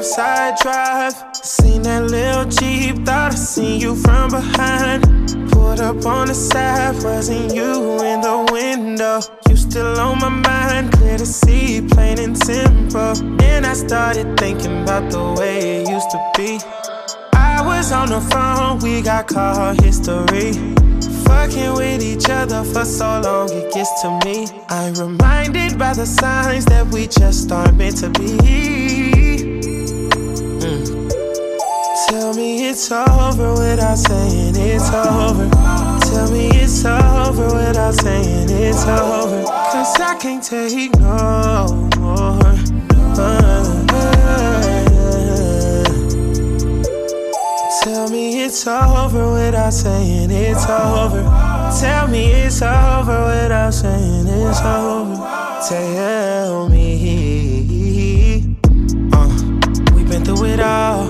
Northside Drive. Seen that little Jeep, thought I seen you from behind. Pulled up on the side, wasn't you in the window? You still on my mind, clear to see, plain and simple. Then I started thinking about the way it used to be. I was on the phone, we got call history. Fucking with each other for so long, it gets to me. I'm reminded by the signs that we just aren't meant to be. Tell me it's over without saying it's over. Tell me it's over without saying it's over. Cause I can't take no more. Uh, Tell me it's over without saying it's over. Tell me it's over without saying it's over. Tell me. Uh, we've been through it all.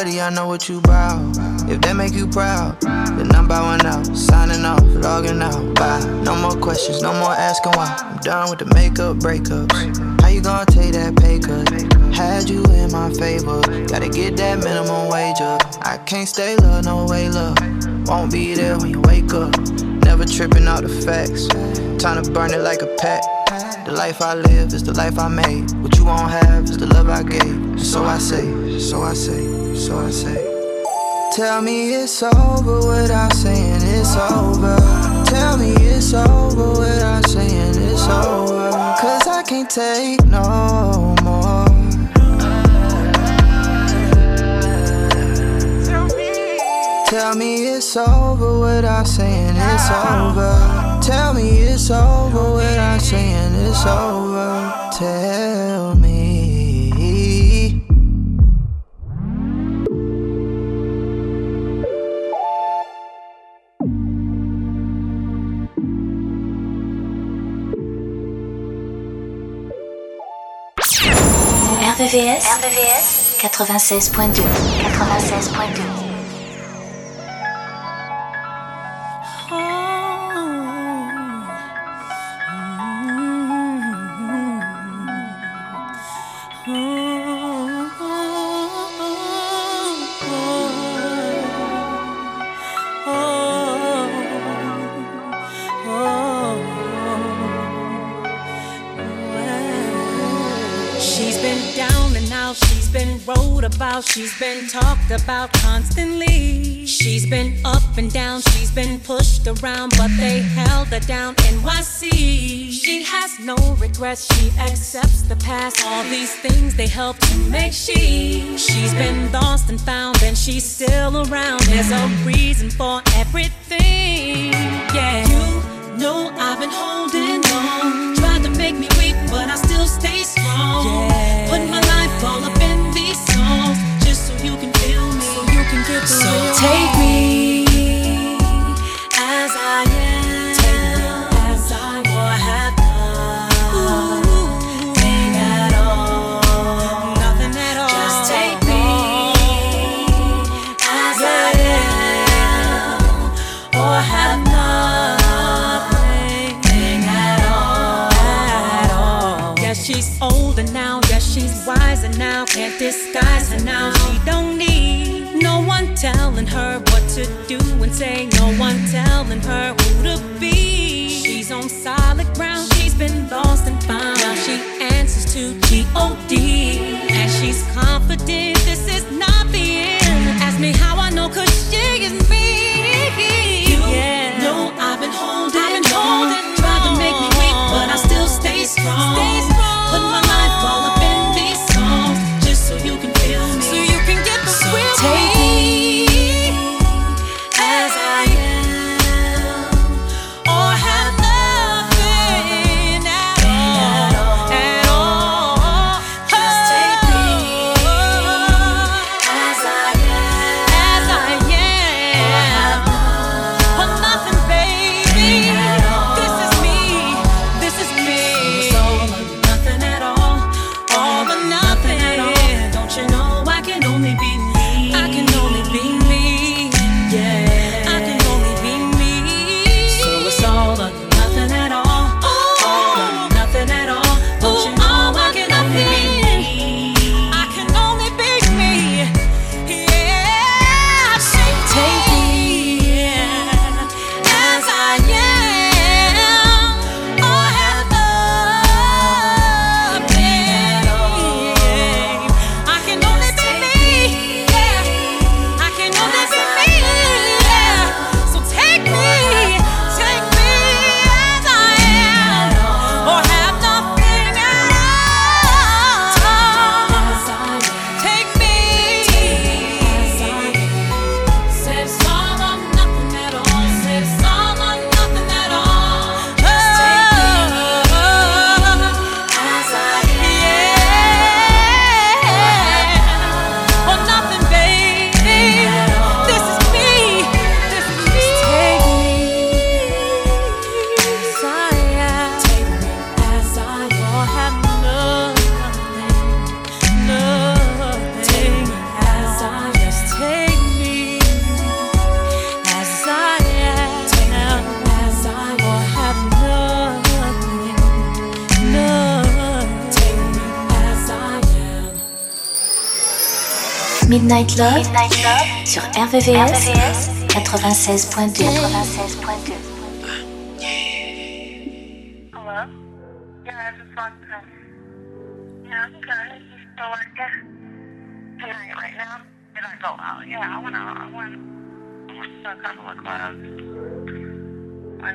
I know what you bout. If that make you proud, then I'm bowing out, signing off, logging out. Bye. No more questions, no more asking why. I'm done with the makeup breakups. How you gonna take that pay cut? Had you in my favor, gotta get that minimum wage up. I can't stay low, no way, love. Won't be there when you wake up. Never tripping out the facts. Time to burn it like a pack. The life I live is the life I made. What you won't have is the love I gave. So I say, so I say, so I say. Tell me it's over without saying it's over. Tell me it's over without saying it's over. Cause I can't take no more. Tell me it's over without saying it's over. Tell me it's over without saying it's over. Tell me. RVVS 96.2. 96.2. she's been talked about constantly. She's been up and down, she's been pushed around, but they held her down. In NYC. She has no regrets, she accepts the past. All these things they help to make she. She's been lost and found, and she's still around. There's a reason for everything. Yeah, you know I've been holding on. Tried to make me weak, but I still stay strong. Yeah. Put my So take me her what to do and say. No one telling her who to be. She's on solid ground. She's been lost and found. Now she answers to G-O-D. And she's confident this is not the end. Ask me how I know, cause she is me. You know I've been holding, I've been holding on. Tried to make me weak, but I still stay strong. Put my life all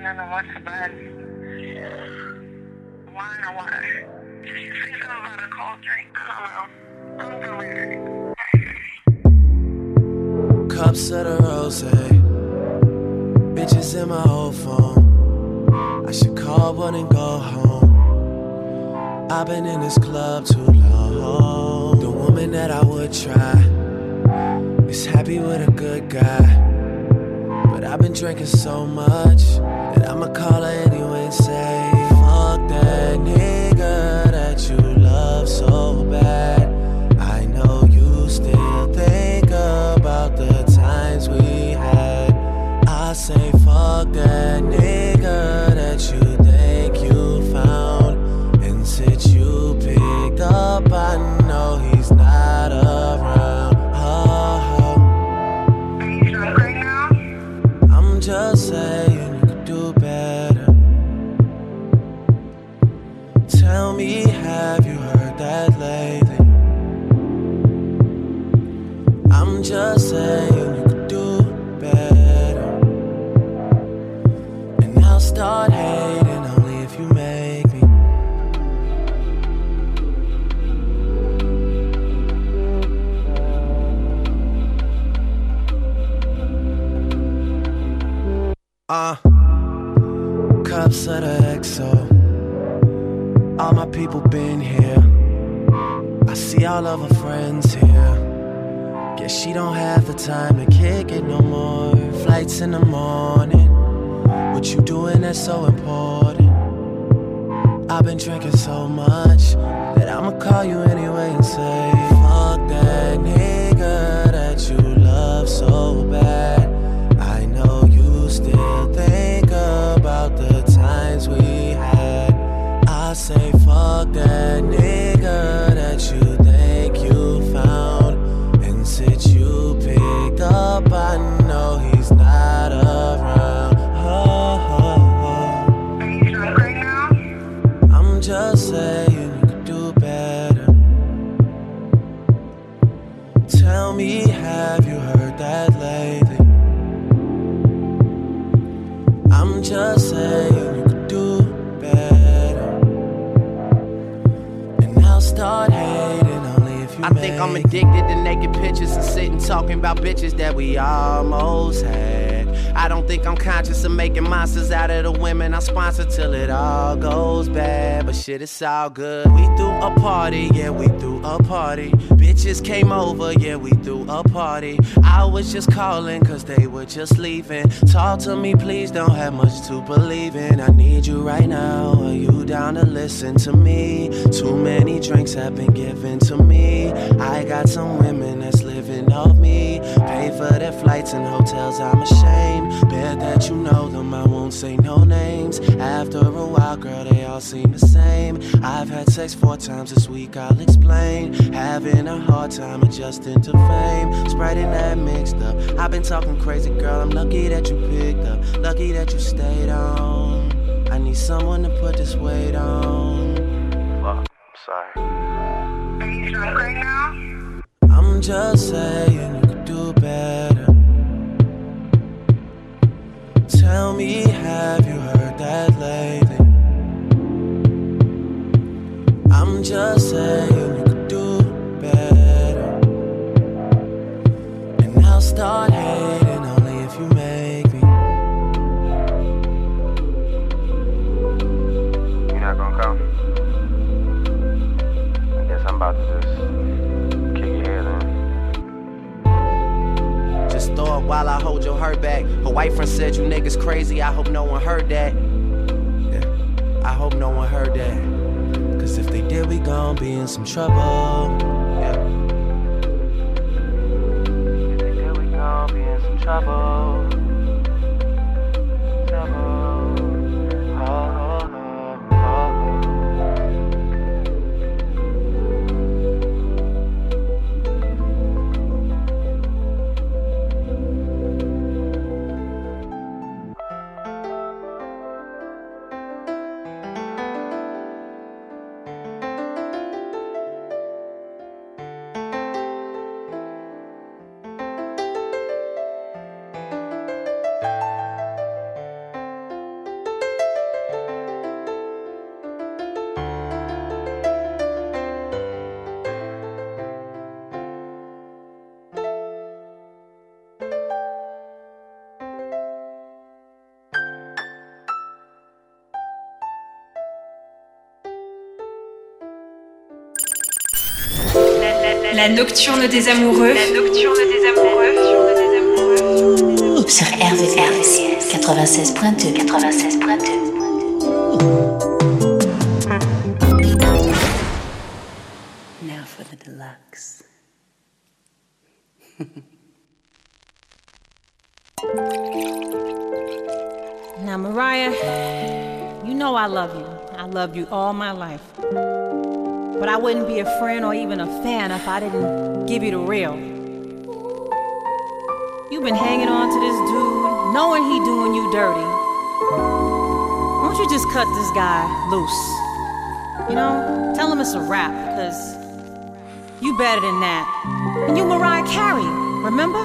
then I went to bed. Wine or what? Did you say something about a cold drink? I don't know. I'm delirious. Cups of the rose, bitches in my old phone. I should call one and go home. I've been in this club too long. The woman that I would try is happy with a good guy. But I've been drinking so much that I'ma call her anyway and say, that nigga she don't have the time to kick it no more. Flights in the morning. What you doing that's so important? I've been drinking so much that I'ma call you anyway and say, pictures and sitting talking about bitches that we almost had. I don't think I'm conscious of making monsters out of the women I sponsor till it all goes bad. But shit, it's all good. We threw a party, yeah, we threw a party. Bitches came over, yeah, we threw a party. I was just calling cause they were just leaving. Talk to me, please, don't have much to believe in. I need you right now. Are you down to listen to me? Too many drinks have been given to me. I got some women that's me. Pay for their flights and hotels, I'm ashamed. Bet that you know them, I won't say no names. After a while, girl, they all seem the same. I've had sex four times this week, I'll explain. Having a hard time adjusting to fame. Sprite and that mixed up. I've been talking crazy, girl. I'm lucky that you picked up. Lucky that you stayed on. I need someone to put this weight on. Just saying you could do better. Tell me, have you heard that lately? I'm just saying you could do better. And I'll start hating only if you make me. You're not gonna come? I guess I'm about to just while I hold your hurt back. Her white friend said you niggas crazy. I hope no one heard that. Yeah, I hope no one heard that. Cause if they did, we gon' be in some trouble. Yeah. If they did, we gon' be in some trouble. Trouble. La nocturne des amoureux. La nocturne des amoureux. Sur RVRVCS 96.2 96.2 now, Mariah, you know I love you. I love you all my life. But I wouldn't be a friend or even a fan if I didn't give you the real. You've been hanging on to this dude, knowing he doing you dirty. Why don't you just cut this guy loose? You know, tell him it's a wrap, because you better than that. And you Mariah Carey, remember?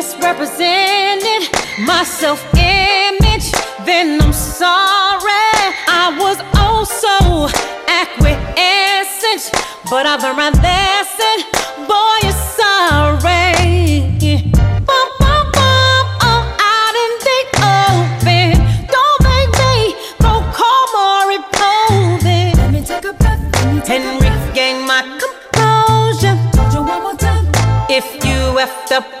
misrepresented my self image, then I'm sorry. I was also acquiescent, but I've learned my lesson. Boy, you're sorry. Out in the open. Don't make me. Let me take a breath. And regain my composure. If you have to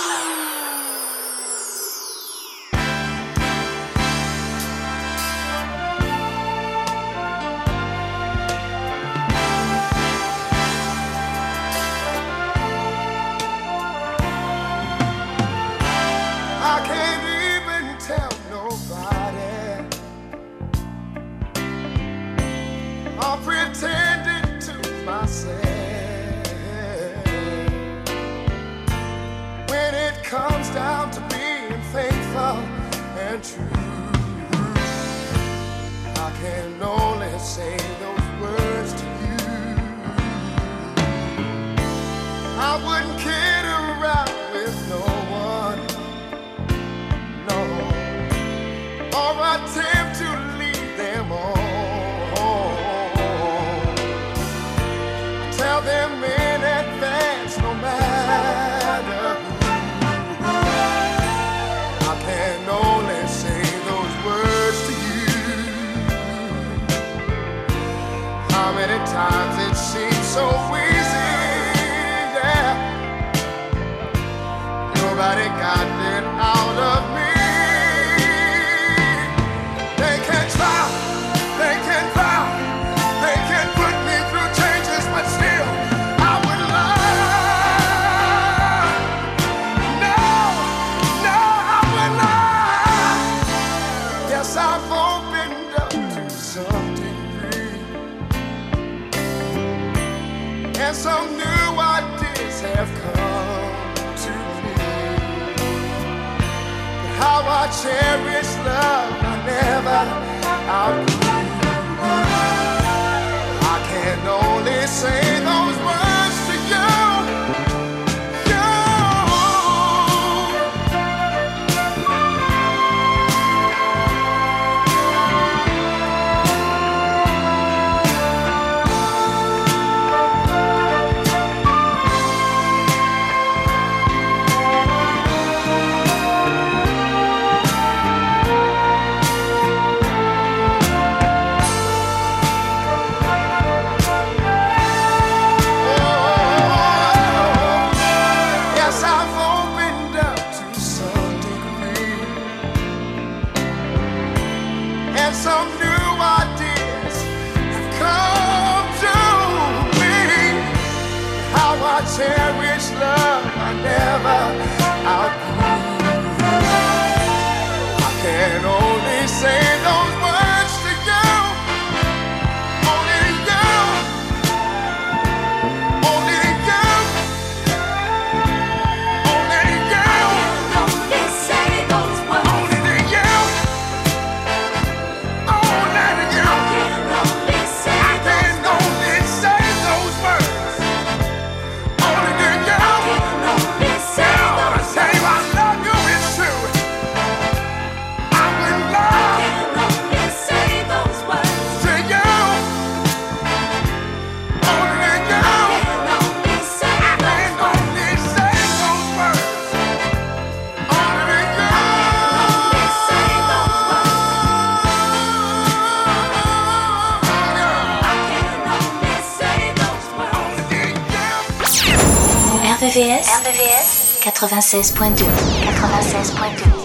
RBVS 96.2 96.2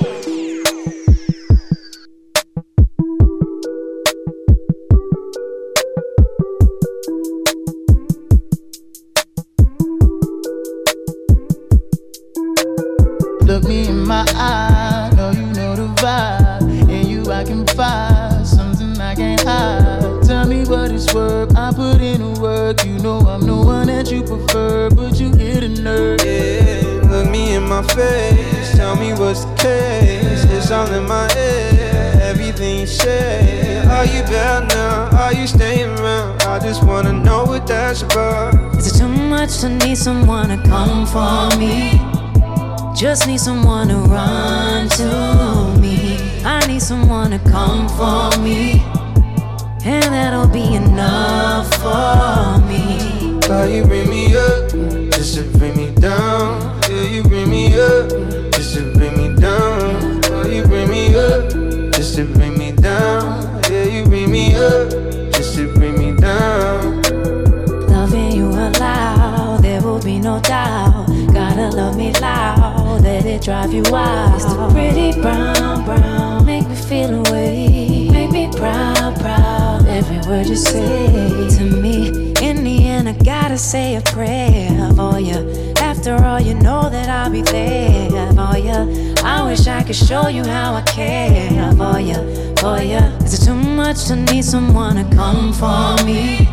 say a prayer for you. After all, you know that I'll be there for you. I wish I could show you how I care for you, for you. Is it too much to need someone to come for me?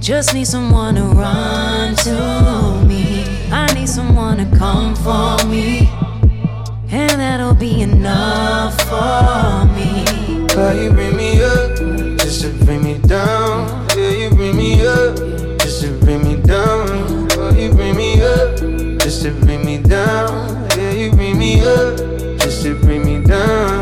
Just need someone to run to me. I need someone to come for me, and that'll be enough for me. Girl, you bring me up, just to bring me down. Yeah, you bring me up to bring me down. Oh, you bring me up, just to bring me down. Yeah, you bring me up, just to bring me down.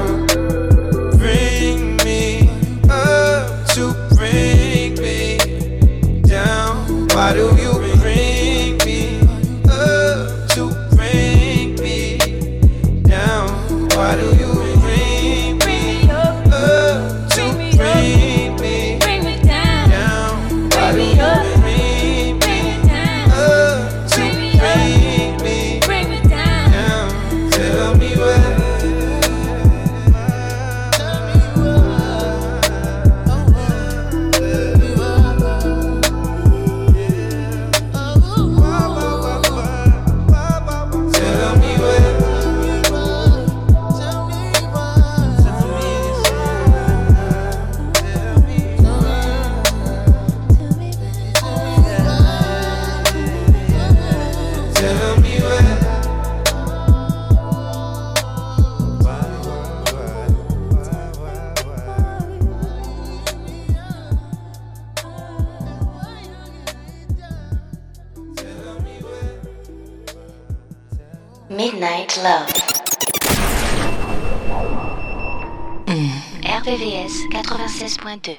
RVVS 96.2.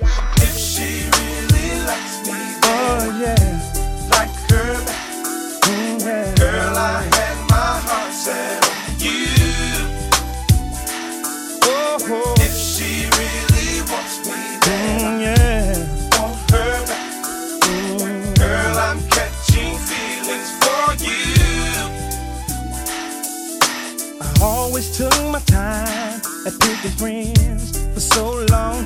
at picking friends for so long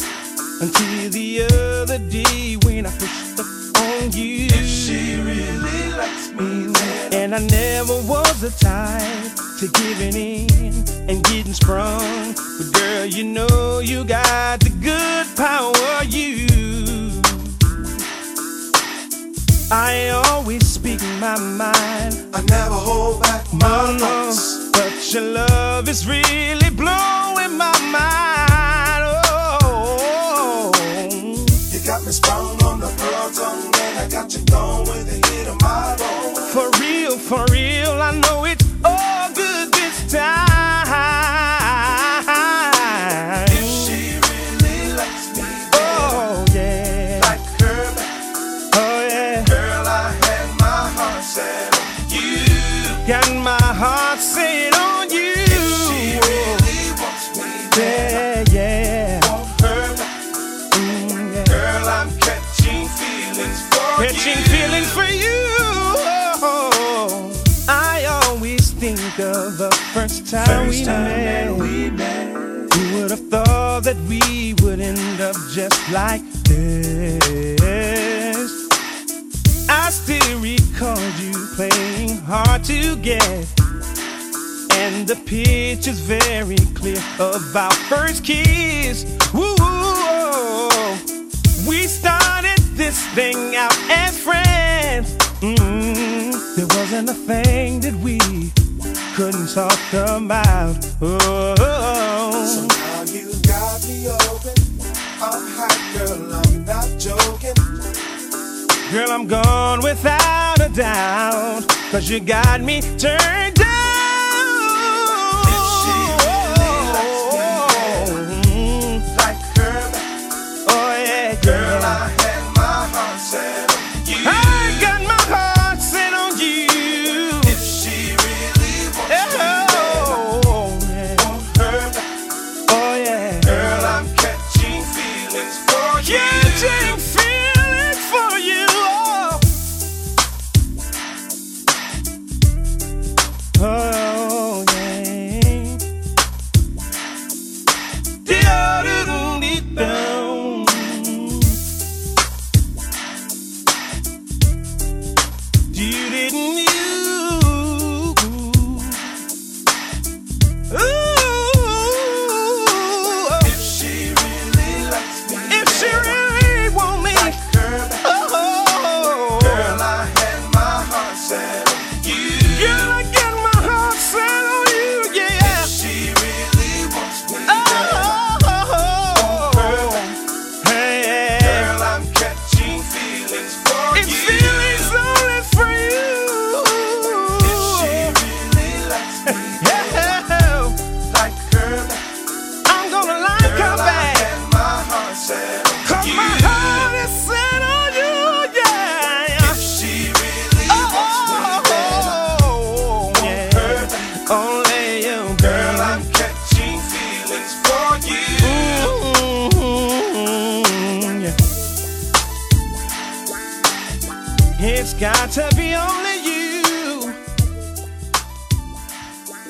until the other day when I pushed up on you. If she really likes me, then and I never was the type to giving in and getting sprung. But girl, you know you got the good power. You, I always speak my mind. I never hold back my uh-huh. thoughts. But your love is really blowing my mind. Oh, you got me sprung on the pearl tongue, and I got you going with the hit of my bone. For real, for real, I know it's all good this time. First time, we, met. we met. Who would have thought that we would end up just like this? I still recall you playing hard to get. And the picture's very clear of our first kiss. Woo! We started this thing out as friends. Mm, there wasn't a thing that we couldn't talk about. Oh, so now you got me open. I'm hot, girl. I'm not joking. Girl, I'm gone without a doubt. Cause you got me turned down.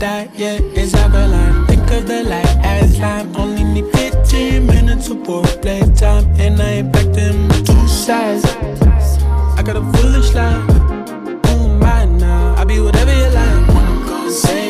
that, yeah, it's Avalon. Think of the light as lime. Only need 15 minutes of play time, and I ain't packed in two sides. I got a foolish life. Who am I now? I'll be whatever you like. Say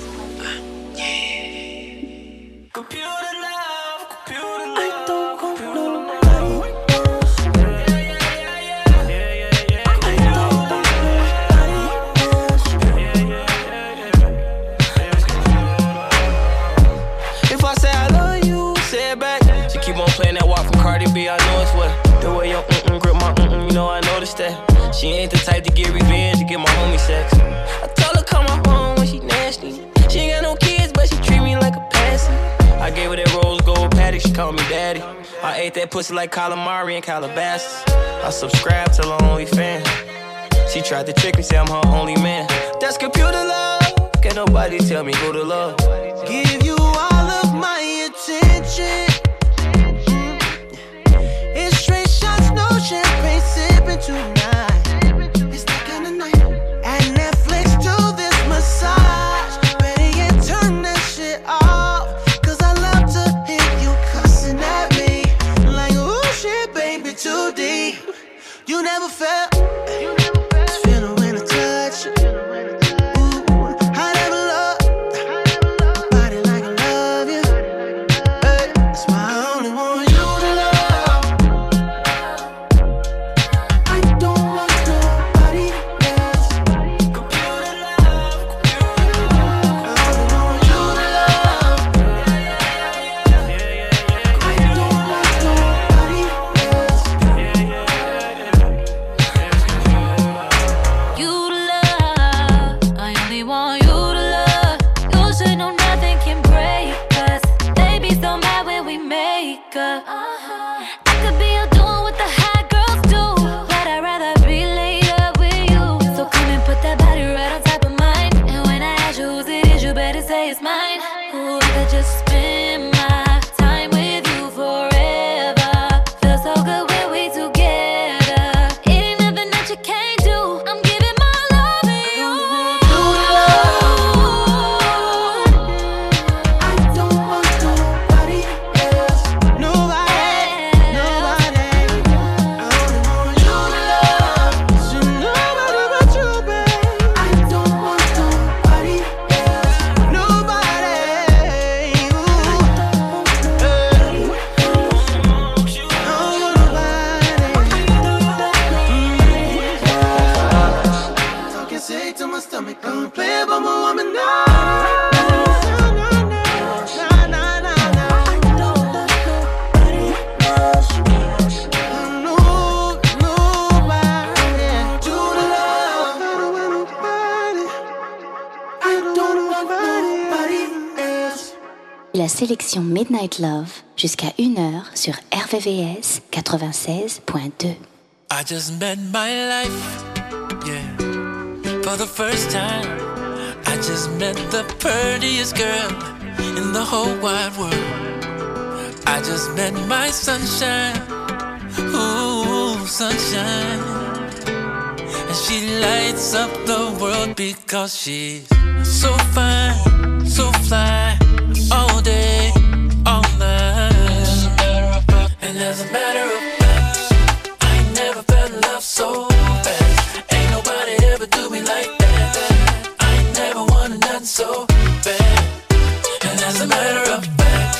pussy like calamari and Calabasas. I subscribe to the only fan. She tried to trick me, say I'm her only man. That's computer love. Can nobody tell me who to love? Give you all of my attention. It's straight shots, no champagne sipping tonight. sélection Midnight Love jusqu'à 1h sur RVVS 96.2. I just met my life, yeah, for the first time. I just met the prettiest girl in the whole wide world. I just met my sunshine, ooh, sunshine. And she lights up the world because she's so fine, so fly. so bad. And as a matter of fact,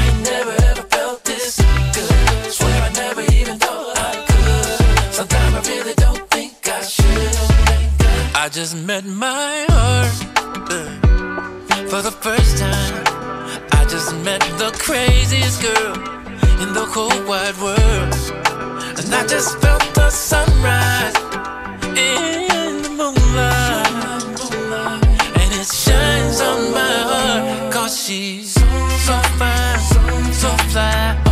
I never ever felt this good. Swear I never even thought I could. Sometimes I really don't think I should. I just met my heart uh, for the first time. I just met the craziest girl in the whole wide world. And I just felt the sunrise in the moonlight. she's so fine, so fly.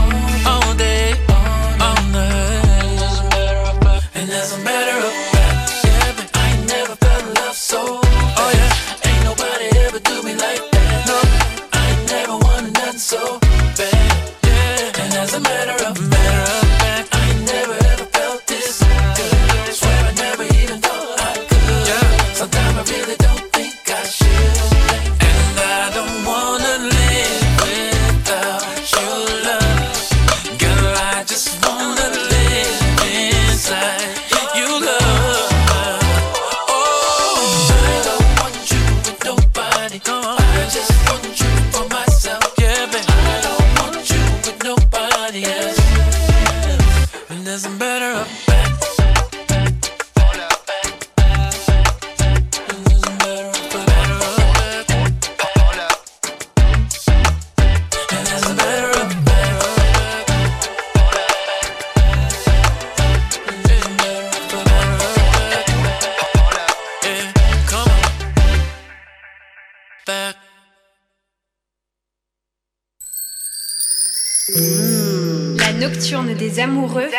amoureux.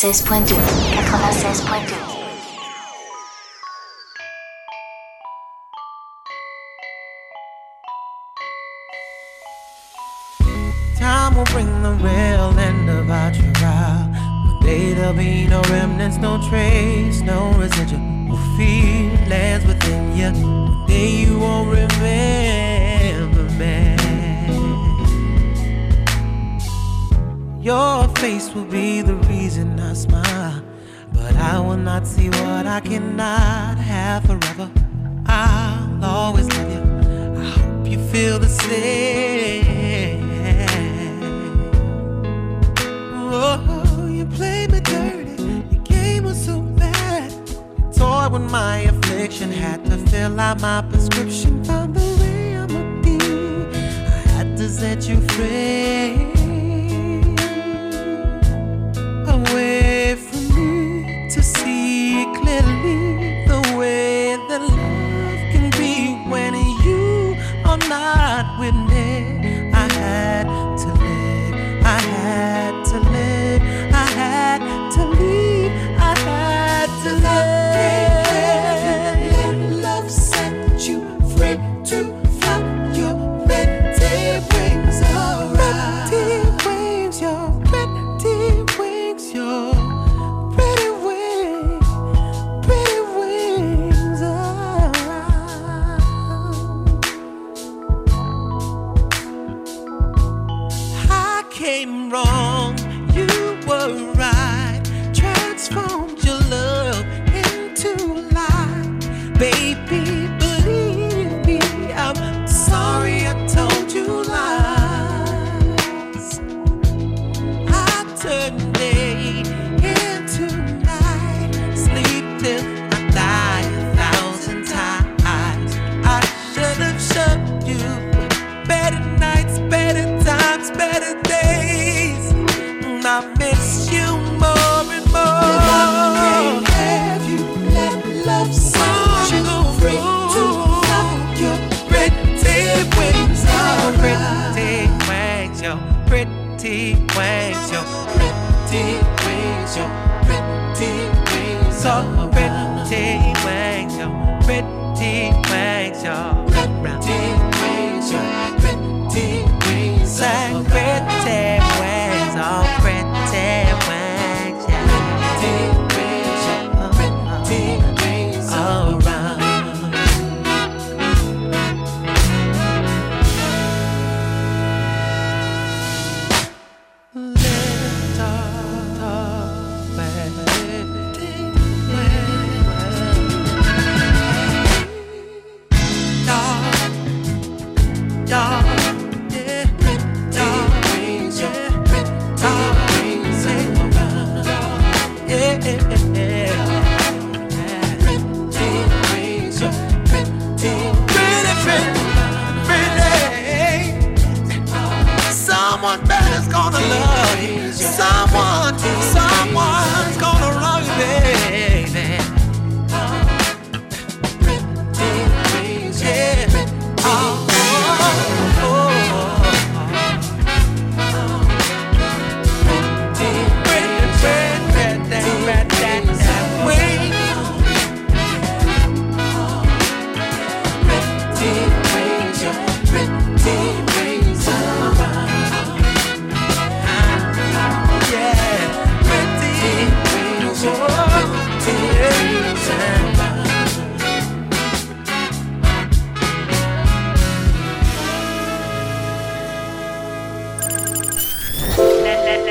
96.2 96.2 Time will bring the real end of our trial. One day there'll be no remnants, no trace, no residual feelings within you. One day you won't remember me. Your face will be the reason I smile, but I will not see what I cannot have forever. I'll always love you. I hope you feel the same. Oh, you played me dirty. Your game was so bad. You toyed with my affliction. Had to fill out my prescription. Found the way I'ma be. I had to set you free. Miss you